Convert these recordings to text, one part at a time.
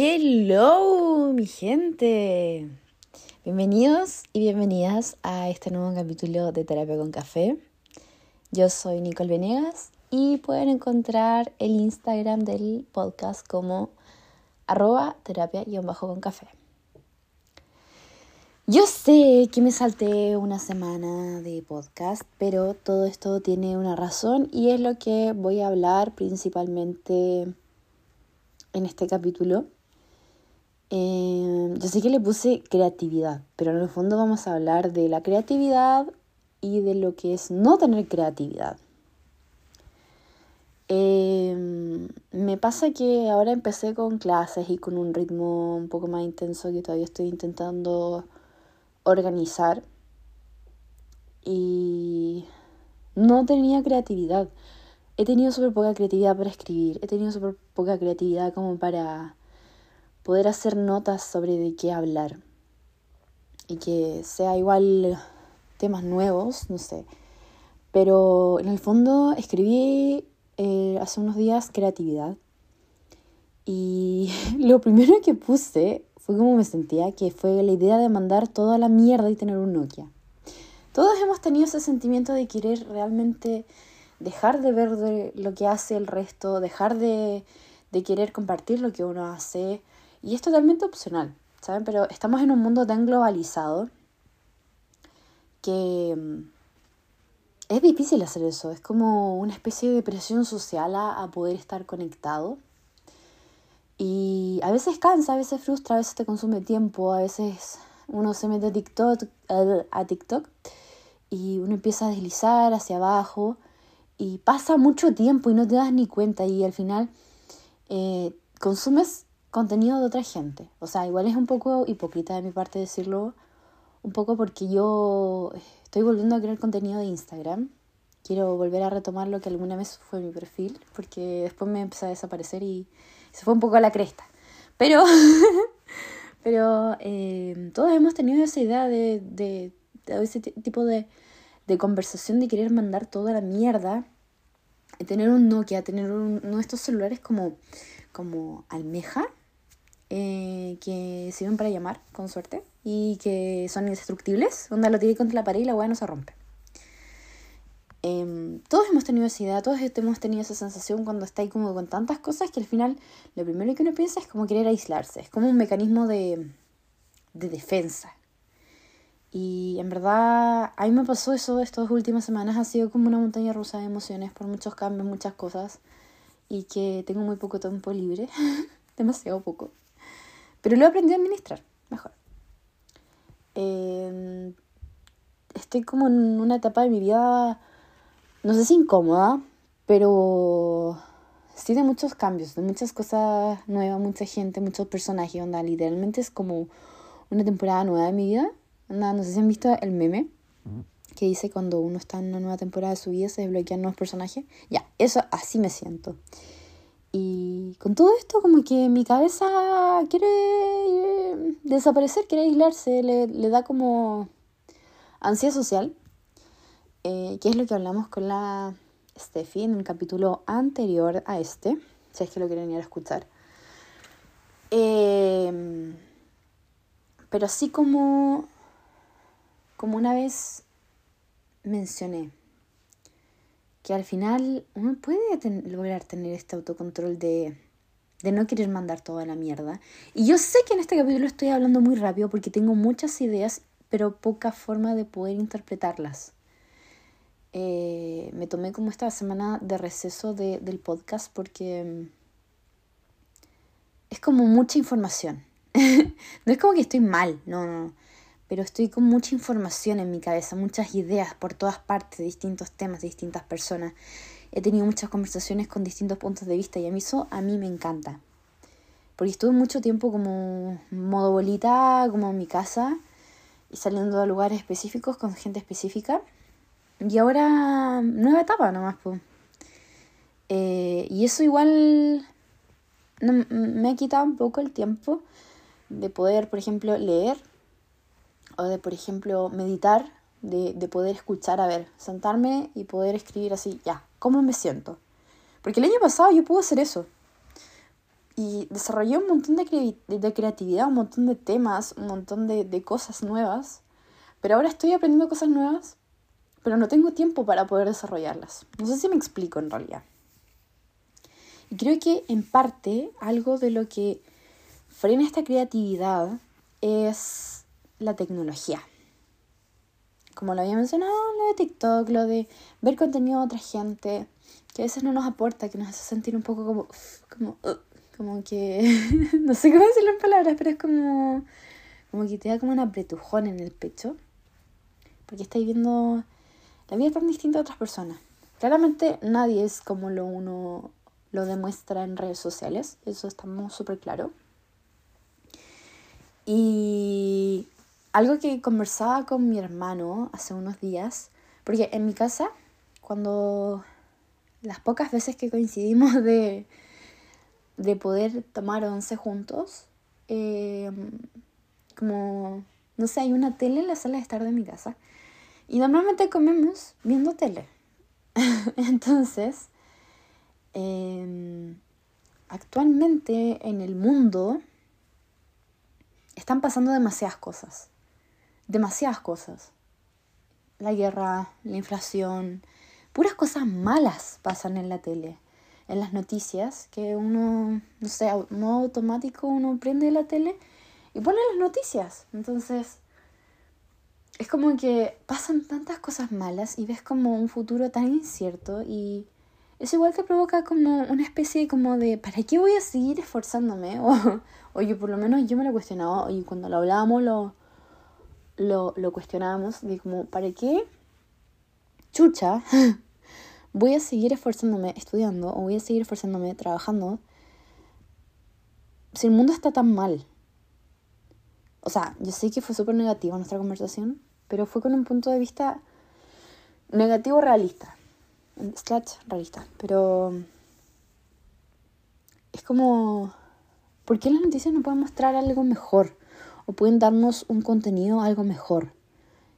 Hello, mi gente. Bienvenidos y bienvenidas a este nuevo capítulo de Terapia con Café. Yo soy Nicole Venegas y pueden encontrar el Instagram del podcast como arroba terapia-con. Yo sé que me salté una semana de podcast, pero todo esto tiene una razón y es lo que voy a hablar principalmente en este capítulo. Eh, yo sé que le puse creatividad, pero en el fondo vamos a hablar de la creatividad y de lo que es no tener creatividad. Eh, me pasa que ahora empecé con clases y con un ritmo un poco más intenso que todavía estoy intentando organizar y no tenía creatividad. He tenido súper poca creatividad para escribir, he tenido súper poca creatividad como para poder hacer notas sobre de qué hablar y que sea igual temas nuevos, no sé. Pero en el fondo escribí eh, hace unos días creatividad y lo primero que puse fue como me sentía, que fue la idea de mandar toda la mierda y tener un Nokia. Todos hemos tenido ese sentimiento de querer realmente dejar de ver lo que hace el resto, dejar de, de querer compartir lo que uno hace, y es totalmente opcional, ¿saben? Pero estamos en un mundo tan globalizado que mm, es difícil hacer eso. Es como una especie de presión social a, poder estar conectado. Y a veces cansa, a veces frustra, a veces te consume tiempo, a veces uno se mete a TikTok, a TikTok y uno empieza a deslizar hacia abajo y pasa mucho tiempo y no te das ni cuenta y al final eh, consumes contenido de otra gente. O sea, igual es un poco hipócrita de mi parte decirlo, un poco porque yo estoy volviendo a crear contenido de Instagram. Quiero volver a retomar lo que alguna vez fue mi perfil, porque después me empezó a desaparecer y se fue un poco a la cresta. Pero, pero eh, todos hemos tenido esa idea de, de, ese tipo de, de conversación de querer mandar toda la mierda, tener un Nokia, tener uno de estos celulares como, como almeja, eh, que sirven para llamar, con suerte, y que son indestructibles, donde lo tiré contra la pared y la weá no se rompe. Em, todos hemos tenido esa idea, todos hemos tenido esa sensación cuando está ahí como con tantas cosas que al final lo primero que uno piensa es como querer aislarse, es como un mecanismo de, de defensa. Y en verdad, a mí me pasó eso estas últimas semanas, ha sido como una montaña rusa de emociones por muchos cambios, muchas cosas, y que tengo muy poco tiempo libre, demasiado poco. Pero lo he aprendido a administrar mejor. Em, estoy como en una etapa de mi vida, no sé si incómoda, pero sí de muchos cambios, de muchas cosas nuevas, mucha gente, muchos personajes, onda, literalmente es como una temporada nueva de mi vida. Onda, no sé si han visto el meme que dice cuando uno está en una nueva temporada de su vida se desbloquean nuevos personajes. Ya, eso así me siento. Y con todo esto como que mi cabeza quiere eh, desaparecer, quiere aislarse, le, da como ansia social, eh, que es lo que hablamos con la Steffi en el capítulo anterior a este, si es que lo quieren ir a escuchar. Em, pero así como, como una vez mencioné, que al final uno puede lograr tener este autocontrol de, de no querer mandar toda la mierda. Y yo sé que en este capítulo estoy hablando muy rápido porque tengo muchas ideas, pero poca forma de poder interpretarlas. Eh, me tomé como esta semana de receso de, del podcast porque mm, es como mucha información. no es como que estoy mal, no, no pero estoy con mucha información en mi cabeza, muchas ideas por todas partes, distintos temas, distintas personas. He tenido muchas conversaciones con distintos puntos de vista y a mí eso a mí me encanta. Porque estuve mucho tiempo como modo bolita, como en mi casa, y saliendo a lugares específicos con gente específica. Y ahora nueva etapa nomás, pues. y eso igual me ha quitado un poco el tiempo de poder, por ejemplo, leer o de, por ejemplo, meditar, de, de poder escuchar, a ver, sentarme y poder escribir así, ya, ¿cómo me siento? Porque el año pasado yo pude hacer eso. y desarrollé un montón de, de, creatividad, un montón de temas, un montón de, de cosas nuevas. Pero ahora estoy aprendiendo cosas nuevas, pero no tengo tiempo para poder desarrollarlas. No sé si me explico en realidad. Y creo que en parte algo de lo que frena esta creatividad es la tecnología. Como lo había mencionado, lo de TikTok, lo de ver contenido de otra gente, que a veces no nos aporta, que nos hace sentir un poco como, como, como que, no sé cómo decirlo en palabras, pero es como, como que te da como un apretujón en el pecho, porque estáis viendo la vida tan distinta a otras personas. Claramente nadie es como lo uno lo demuestra en redes sociales, eso estamos súper claro. Y algo que conversaba con mi hermano hace unos días, porque en mi casa, cuando las pocas veces que coincidimos de, de poder tomar once juntos, eh, como, no sé, hay una tele en la sala de estar de mi casa. Y normalmente comemos viendo tele. Entonces, em, actualmente en el mundo están pasando demasiadas cosas. Demasiadas cosas. La guerra, la inflación, puras cosas malas pasan en la tele, en las noticias, que uno, no sé, modo automático uno prende la tele y pone las noticias. Entonces, es como que pasan tantas cosas malas y ves como un futuro tan incierto y es igual que provoca como una especie como de ¿para qué voy a seguir esforzándome? O, oye, por lo menos yo me lo cuestionaba y cuando lo hablábamos lo, lo, lo cuestionábamos de como ¿para qué? Chucha, voy a seguir esforzándome estudiando o voy a seguir esforzándome trabajando si el mundo está tan mal. O sea, yo sé que fue súper negativo nuestra conversación, pero fue con un punto de vista negativo realista. Slash realista. Pero es como, ¿por qué las noticias no pueden mostrar algo mejor? O pueden darnos un contenido algo mejor.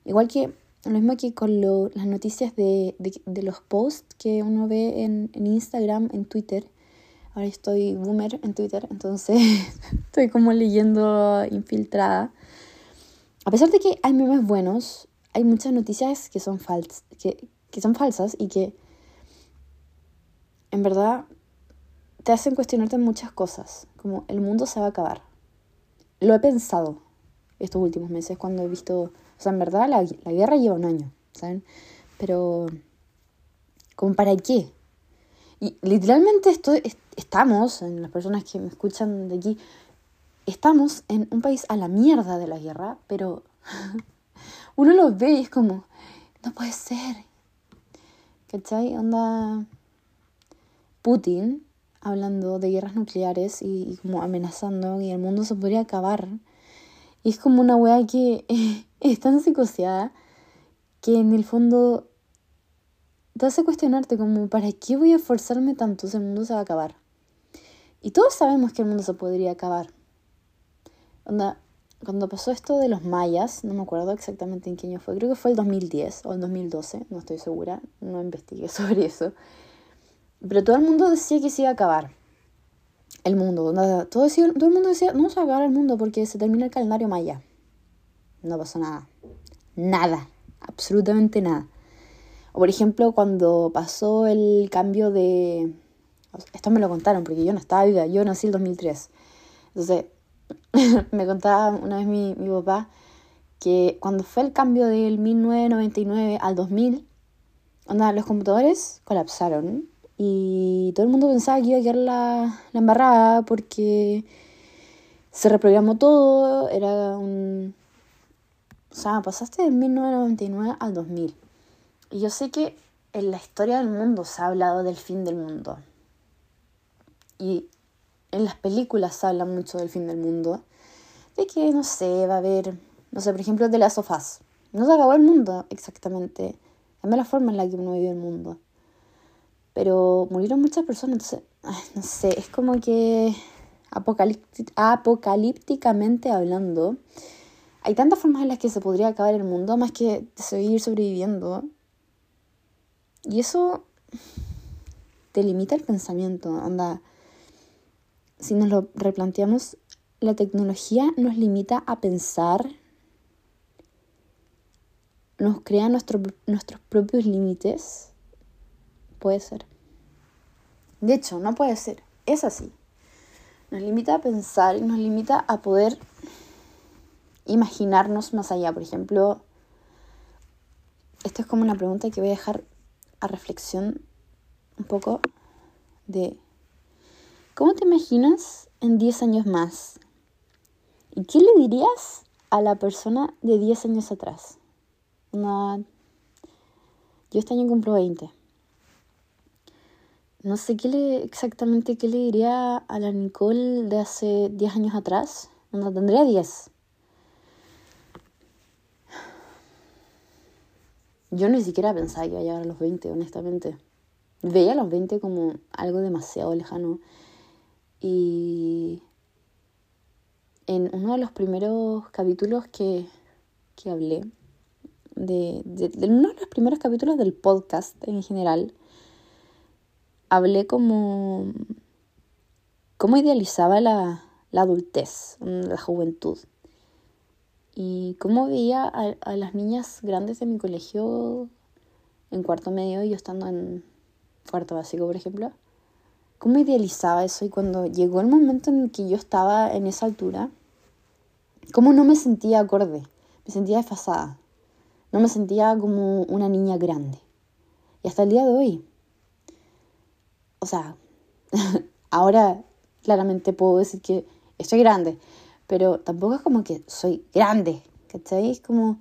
Igual que lo mismo que con las noticias de, de, los posts que uno ve en, en, Instagram, en Twitter. Ahora estoy boomer en Twitter, entonces estoy como leyendo infiltrada. A pesar de que hay memes buenos, hay muchas noticias que son, fals que, que son falsas y que en verdad te hacen cuestionarte muchas cosas, como el mundo se va a acabar. Lo he pensado estos últimos meses cuando he visto o sea, en verdad la, guerra lleva un año, ¿saben? Pero, ¿como para qué? Y literalmente estoy, estamos, en las personas que me escuchan de aquí, estamos en un país a la mierda de la guerra, pero uno lo ve y es como, no puede ser. ¿Cachai? Onda Putin hablando de guerras nucleares y, como amenazando y el mundo se podría acabar. Y es como una wea que es tan psicoseada que en el fondo te hace cuestionarte como, ¿para qué voy a esforzarme tanto si el mundo se va a acabar? Y todos sabemos que el mundo se podría acabar. Onda, cuando pasó esto de los mayas, no me acuerdo exactamente en qué año fue, creo que fue el 2010 o el 2012, no estoy segura, no investigué sobre eso. Pero todo el mundo decía que se iba a acabar el mundo. todo, todo el mundo decía, no se va a acabar el mundo porque se termina el calendario maya no pasó nada. Nada, absolutamente nada. O por ejemplo, cuando pasó el cambio de... Esto me lo contaron porque yo no estaba viva, yo nací en 2003. Entonces, me contaba una vez mi, mi papá que cuando fue el cambio del 1999 al 2000, onda, los computadores colapsaron y todo el mundo pensaba que iba a quedar la, la embarrada porque se reprogramó todo, era un, o sea, pasaste de 1999 al 2000. Y yo sé que en la historia del mundo se ha hablado del fin del mundo. Y en las películas se habla mucho del fin del mundo. De que, no sé, va a haber, no sé, por ejemplo, de las sofás. No se acabó el mundo exactamente. Cambia la forma en la que uno vive el mundo. Pero murieron muchas personas, entonces, no sé, es como que apocalípticamente hablando, hay tantas formas en las que se podría acabar el mundo más que seguir sobreviviendo. Y eso te limita el pensamiento. Onda, si nos lo replanteamos, la tecnología nos limita a pensar, nos crea nuestros propios límites. Puede ser. De hecho, no puede ser. Es así. Nos limita a pensar y nos limita a poder imaginarnos más allá. Por ejemplo, esto es como una pregunta que voy a dejar a reflexión un poco de ¿cómo te imaginas en 10 años más? ¿Y qué le dirías a la persona de 10 años atrás? Yo este año cumplo 20. No sé qué le, exactamente qué le diría a la Nicole de hace 10 años atrás. No tendría 10. Yo ni siquiera pensaba que iba a llegar a los 20, honestamente. Veía a los 20 como algo demasiado lejano. Y en uno de los primeros capítulos que, que hablé, de, de, uno de los primeros capítulos del podcast en general, hablé como cómo idealizaba la, la adultez, la juventud. Y cómo veía a, las niñas grandes de mi colegio en cuarto medio, y yo estando en cuarto básico, por ejemplo, cómo idealizaba eso. Y cuando llegó el momento en que yo estaba en esa altura, cómo no me sentía acorde, me sentía desfasada. No me sentía como una niña grande. Y hasta el día de hoy. O sea, ahora claramente puedo decir que estoy grande, pero tampoco es como que soy grande, ¿cachai? Es como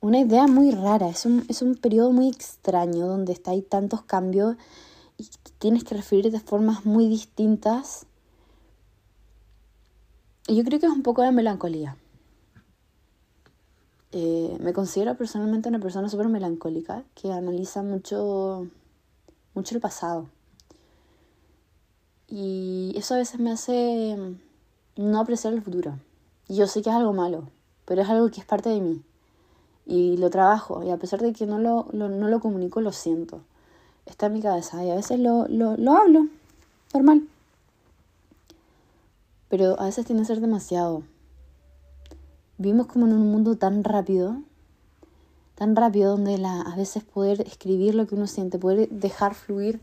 una idea muy rara, es un, es un periodo muy extraño donde está, hay tantos cambios y tienes que referirte de formas muy distintas. Y yo creo que es un poco de melancolía. Eh, me considero personalmente una persona súper melancólica que analiza mucho, mucho el pasado. Y eso a veces me hace no apreciar el futuro. Y yo sé que es algo malo, pero es algo que es parte de mí. Y lo trabajo, y a pesar de que no lo, no lo comunico, lo siento. Está en mi cabeza y a veces lo, lo, lo hablo, normal. Pero a veces tiene que ser demasiado. Vivimos como en un mundo tan rápido, tan rápido donde la, a veces poder escribir lo que uno siente, poder dejar fluir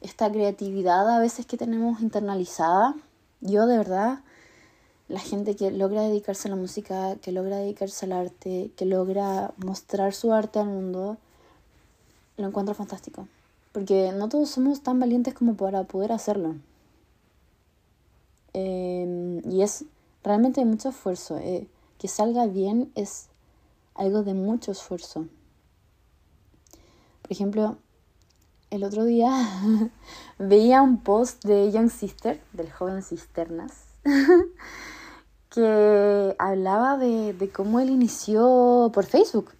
esta creatividad a veces que tenemos internalizada. Yo de verdad la gente que logra dedicarse a la música, que logra dedicarse al arte, que logra mostrar su arte al mundo, lo encuentro fantástico. Porque no todos somos tan valientes como para poder hacerlo. Em, y es realmente mucho esfuerzo. Eh, que salga bien es algo de mucho esfuerzo. Por ejemplo, el otro día veía un post de Young Sister, del joven Cisternas, que hablaba de, de, cómo él inició por Facebook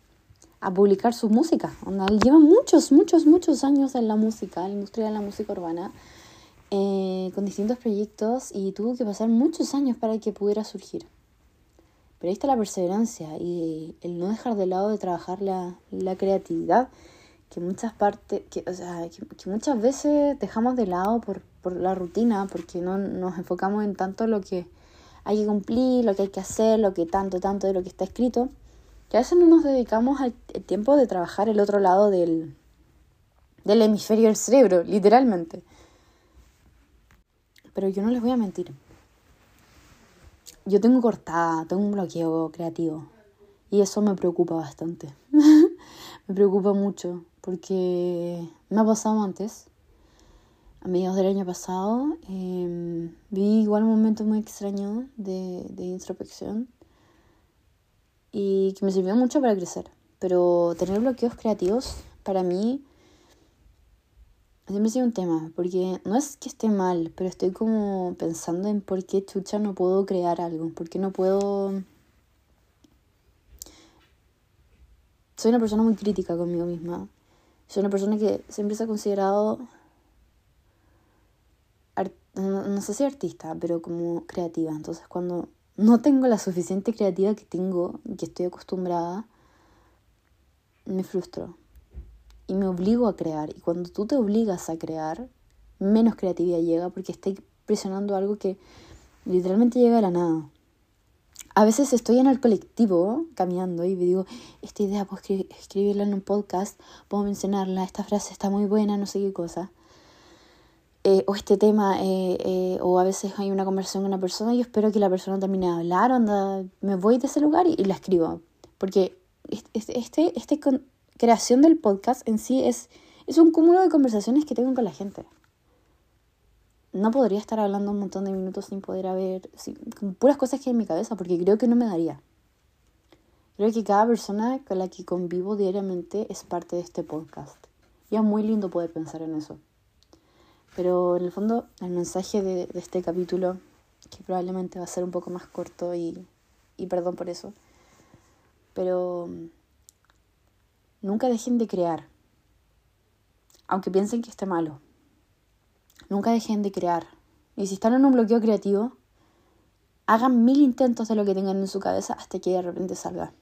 a publicar su música. Él lleva muchos, muchos, muchos años en la música, en la industria de la música urbana, eh, con distintos proyectos y tuvo que pasar muchos años para que pudiera surgir. Pero ahí está la perseverancia y el no dejar de lado de trabajar la, la creatividad que muchas partes, que, o sea, que, muchas veces dejamos de lado por, por la rutina, porque no nos enfocamos en tanto lo que hay que cumplir, lo que hay que hacer, lo que tanto, tanto de lo que está escrito, que a veces no nos dedicamos al tiempo de trabajar el otro lado del, del hemisferio del cerebro, literalmente. Pero yo no les voy a mentir. Yo tengo cortada, tengo un bloqueo creativo. Y eso me preocupa bastante. me preocupa mucho porque me ha pasado antes a mediados del año pasado. Eh, vi igual un momento muy extraño de, de introspección y que me sirvió mucho para crecer. Pero tener bloqueos creativos para mí siempre ha sido un tema, porque no es que esté mal, pero estoy como pensando en por qué chucha no puedo crear algo, por qué no puedo... Soy una persona muy crítica conmigo misma. Soy una persona que siempre se ha considerado no, sé si artista, pero como creativa. Entonces cuando no tengo la suficiente creatividad que tengo, que estoy acostumbrada, me frustro. Y me obligo a crear. Y cuando tú te obligas a crear, menos creatividad llega porque estás presionando algo que literalmente llega a la nada. A veces estoy en el colectivo caminando y digo, esta idea puedo escribirla en un podcast, puedo mencionarla, esta frase está muy buena, no sé qué cosa. Eh, o este tema, eh, eh, o a veces hay una conversación con una persona y yo espero que la persona termine de hablar, onda, me voy de ese lugar y, la escribo. Porque este, este, este creación del podcast en sí es, es un cúmulo de conversaciones que tengo con la gente no podría estar hablando un montón de minutos sin poder haber, puras cosas que hay en mi cabeza, porque creo que no me daría. Creo que cada persona con la que convivo diariamente es parte de este podcast. Y es muy lindo poder pensar en eso. Pero en el fondo, el mensaje de, de este capítulo, que probablemente va a ser un poco más corto y, y perdón por eso, pero mm, nunca dejen de crear, aunque piensen que esté malo. Nunca dejen de crear. Y si están en un bloqueo creativo, hagan mil intentos de lo que tengan en su cabeza hasta que de repente salga.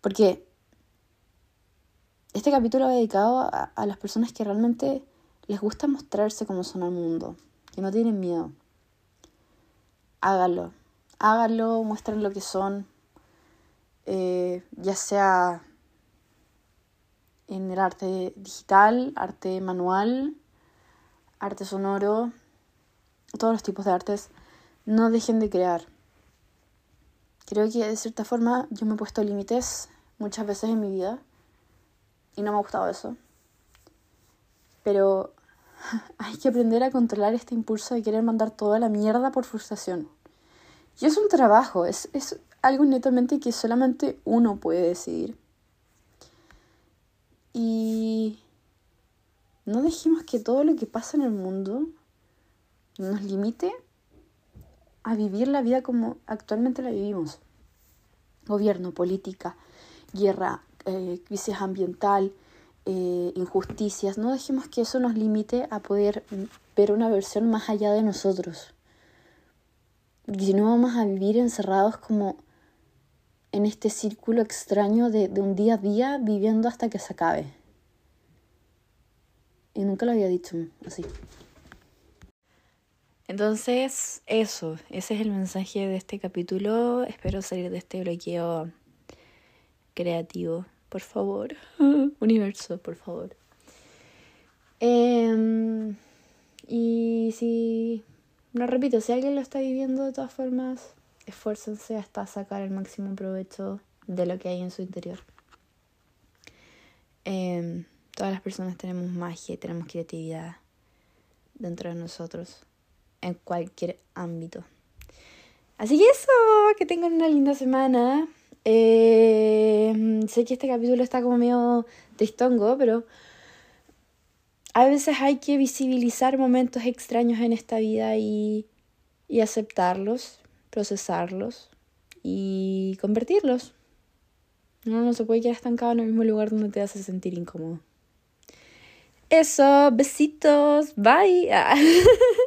Porque este capítulo va dedicado a, las personas que realmente les gusta mostrarse como son al mundo, que no tienen miedo. Háganlo, háganlo, muestren lo que son, eh, ya sea en el arte digital, arte manual, arte sonoro, todos los tipos de artes, no dejen de crear. Creo que de cierta forma yo me he puesto límites muchas veces en mi vida y no me ha gustado eso. Pero hay que aprender a controlar este impulso de querer mandar toda la mierda por frustración. Y es un trabajo, es, es algo netamente que solamente uno puede decidir. Y no dejemos que todo lo que pasa en el mundo nos limite a vivir la vida como actualmente la vivimos. Gobierno, política, guerra, eh, crisis ambiental, eh, injusticias. No dejemos que eso nos limite a poder ver una versión más allá de nosotros. Porque si no vamos a vivir encerrados como en este círculo extraño de un día a día viviendo hasta que se acabe. Y nunca lo había dicho así. Entonces, eso, ese es el mensaje de este capítulo. Espero salir de este bloqueo creativo, por favor. Universo, por favor. Em, y si, lo repito, si alguien lo está viviendo de todas formas, esfuércense hasta sacar el máximo provecho de lo que hay en su interior. Eh, Todas las personas tenemos magia y tenemos creatividad dentro de nosotros, en cualquier ámbito. Así que eso, que tengan una linda semana. Eh, sé que este capítulo está como medio tristongo, pero a veces hay que visibilizar momentos extraños en esta vida y, y aceptarlos, procesarlos y convertirlos. No, no se puede quedar estancado en el mismo lugar donde te hace sentir incómodo. Eso, besitos, bye.